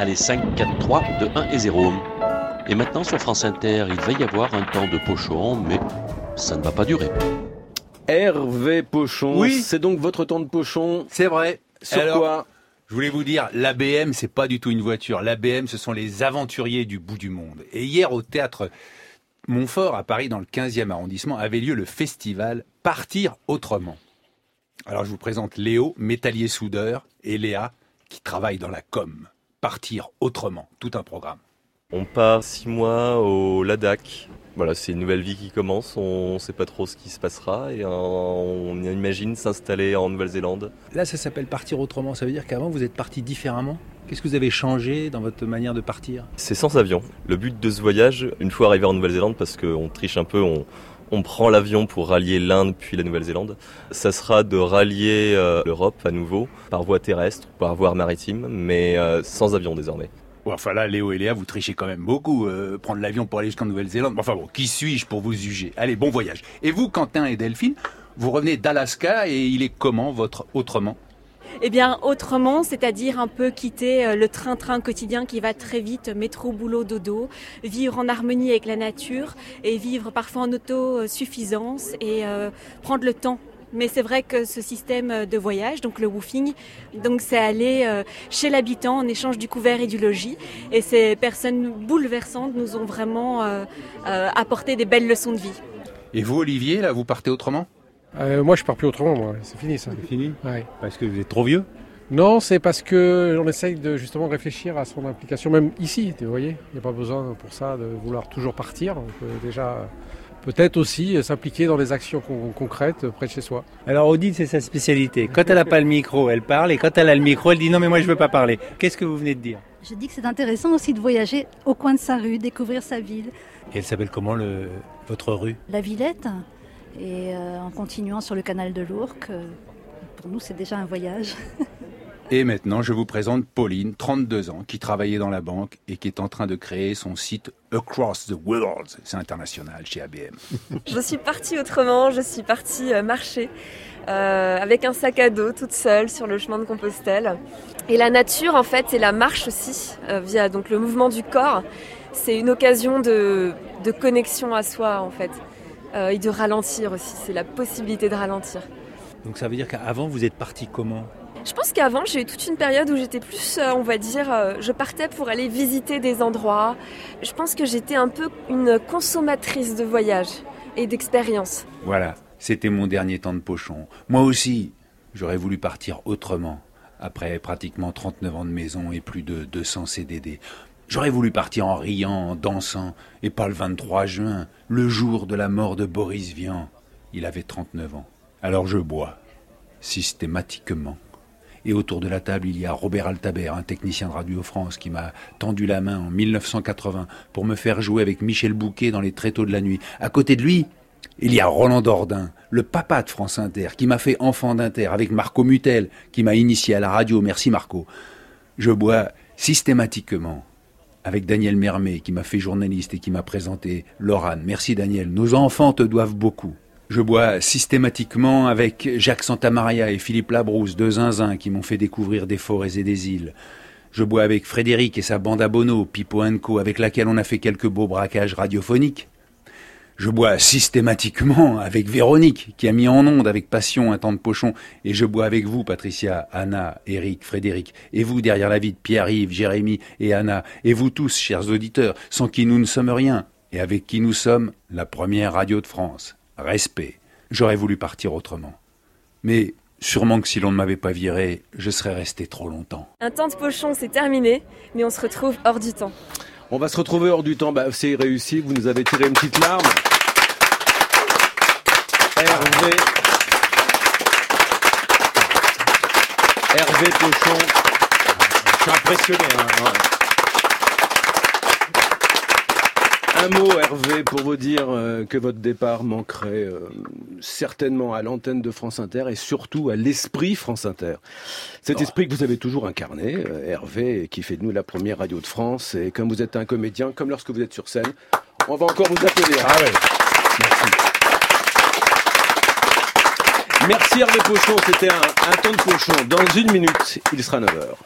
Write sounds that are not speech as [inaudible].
Allez, 5, 4, 3, 2, 1 et 0. Et maintenant sur France Inter, il va y avoir un temps de pochon, mais ça ne va pas durer. Hervé Pochon, Oui. c'est donc votre temps de pochon. C'est vrai. Sur Alors, quoi Je voulais vous dire, l'ABM, c'est pas du tout une voiture. L'ABM, ce sont les aventuriers du bout du monde. Et hier, au théâtre Montfort, à Paris, dans le 15e arrondissement, avait lieu le festival Partir autrement. Alors, je vous présente Léo, métallier soudeur, et Léa, qui travaille dans la com. Partir autrement. Tout un programme. On part six mois au Ladakh. Voilà, c'est une nouvelle vie qui commence. On ne sait pas trop ce qui se passera et euh, on imagine s'installer en Nouvelle-Zélande. Là, ça s'appelle partir autrement. Ça veut dire qu'avant, vous êtes parti différemment Qu'est-ce que vous avez changé dans votre manière de partir? C'est sans avion. Le but de ce voyage, une fois arrivé en Nouvelle-Zélande, parce qu'on triche un peu, on, on prend l'avion pour rallier l'Inde puis la Nouvelle-Zélande, ça sera de rallier euh, l'Europe à nouveau par voie terrestre, par voie maritime, mais euh, sans avion désormais. Enfin là, Léo et Léa, vous trichez quand même beaucoup. euh, prendre l'avion pour aller jusqu'en Nouvelle-Zélande. Enfin bon, qui suis-je pour vous juger? Allez, bon voyage. Et vous, Quentin et Delphine, vous revenez d'Alaska et il est comment votre autrement? Eh bien, autrement, c'est-à-dire un peu quitter euh, le train-train quotidien qui va très vite, métro, boulot, dodo, vivre en harmonie avec la nature et vivre parfois en autosuffisance et euh, prendre le temps. Mais c'est vrai que ce système de voyage, donc le woofing, c'est aller euh, chez l'habitant en échange du couvert et du logis. Et ces personnes bouleversantes nous ont vraiment euh, euh, apporté des belles leçons de vie. Et vous, Olivier, là, vous partez autrement? Euh, moi, je pars plus autrement, moi. C'est fini, ça. C'est fini Ouais. Parce que vous êtes trop vieux Non, c'est parce que on essaye de justement réfléchir à son implication, même ici. Vous voyez, il n'y a pas besoin pour ça de vouloir toujours partir. On peut déjà peut-être aussi euh, s'impliquer dans des actions con- concrètes euh, près de chez soi. Alors, Odile, c'est sa spécialité. Quand elle n'a pas le micro, elle parle. Et quand elle a le micro, elle dit non, mais moi, je veux pas parler. Qu'est-ce que vous venez de dire? Je dis que c'est intéressant aussi de voyager au coin de sa rue, découvrir sa ville, Et elle s'appelle comment, le... votre rue? La Villette, et euh, en continuant sur le canal de l'Ourcq. euh, pour nous, c'est déjà un voyage. [laughs] Et maintenant, je vous présente Pauline, 32 ans, qui travaillait dans la banque et qui est en train de créer son site Across the World. C'est international chez ABM. [laughs] Je suis partie autrement, je suis partie euh, marcher euh, avec un sac à dos toute seule sur le chemin de Compostelle. Et la nature en fait et la marche aussi euh, via donc le mouvement du corps, c'est une occasion de, de connexion à soi en fait Euh, et de ralentir aussi. C'est la possibilité de ralentir. Donc, ça veut dire qu'avant, vous êtes parti comment? Je pense qu'avant j'ai eu toute une période où j'étais plus, euh, on va dire, euh, je partais pour aller visiter des endroits. Je pense que j'étais un peu une consommatrice de voyages et d'expériences. Voilà, c'était mon dernier temps de pochon. Moi aussi, j'aurais voulu partir autrement. Après pratiquement 39 ans de maison et plus de 200 CDD. J'aurais voulu partir en riant, en dansant, et pas le 23 juin, le jour de la mort de Boris Vian. Il avait 39 ans. Alors je bois, systématiquement. Et autour de la table, il y a Robert Altabert, un technicien de Radio France, qui m'a tendu la main en 1980 pour me faire jouer avec Michel Bouquet dans les tréteaux de la nuit. À côté de lui, il y a Roland Dordain, le papa de France Inter, qui m'a fait enfant d'Inter, avec Marco Mutel, qui m'a initié à la radio. Merci Marco. Je bois systématiquement avec Daniel Mermet, qui m'a fait journaliste et qui m'a présenté Lorane. Merci Daniel. Nos enfants te doivent beaucoup. Je bois systématiquement avec Jacques Santamaria et Philippe Labrousse, deux zinzins qui m'ont fait découvrir des forêts et des îles. Je bois avec Frédéric et sa bande à Bono, Pipo Co, avec laquelle on a fait quelques beaux braquages radiophoniques. Je bois systématiquement avec Véronique, qui a mis en onde avec passion un temps de pochon, et je bois avec vous, Patricia, Anna, Eric, Frédéric, et vous derrière la vie de Pierre-Yves, Jérémy et Anna, et vous tous, chers auditeurs, sans qui nous ne sommes rien, et avec qui nous sommes la première radio de France. Respect. J'aurais voulu partir autrement. Mais sûrement que si l'on ne m'avait pas viré, je serais resté trop longtemps. Un temps de pochon, c'est terminé, mais on se retrouve hors du temps. On va se retrouver hors du temps. Bah, c'est réussi. Vous nous avez tiré une petite larme. Hervé. Hervé Pochon. Je suis impressionné. hein, ouais. Un mot, Hervé, pour vous dire euh, que votre départ manquerait euh, certainement à l'antenne de France Inter et surtout à l'esprit France Inter. Cet esprit que vous avez toujours incarné, euh, Hervé, qui fait de nous la première radio de France. Et comme vous êtes un comédien, comme lorsque vous êtes sur scène, on va encore vous applaudir. Ah ouais. Merci. Merci Hervé Pochon, c'était un, temps de pochon. Dans une minute, il sera 9h.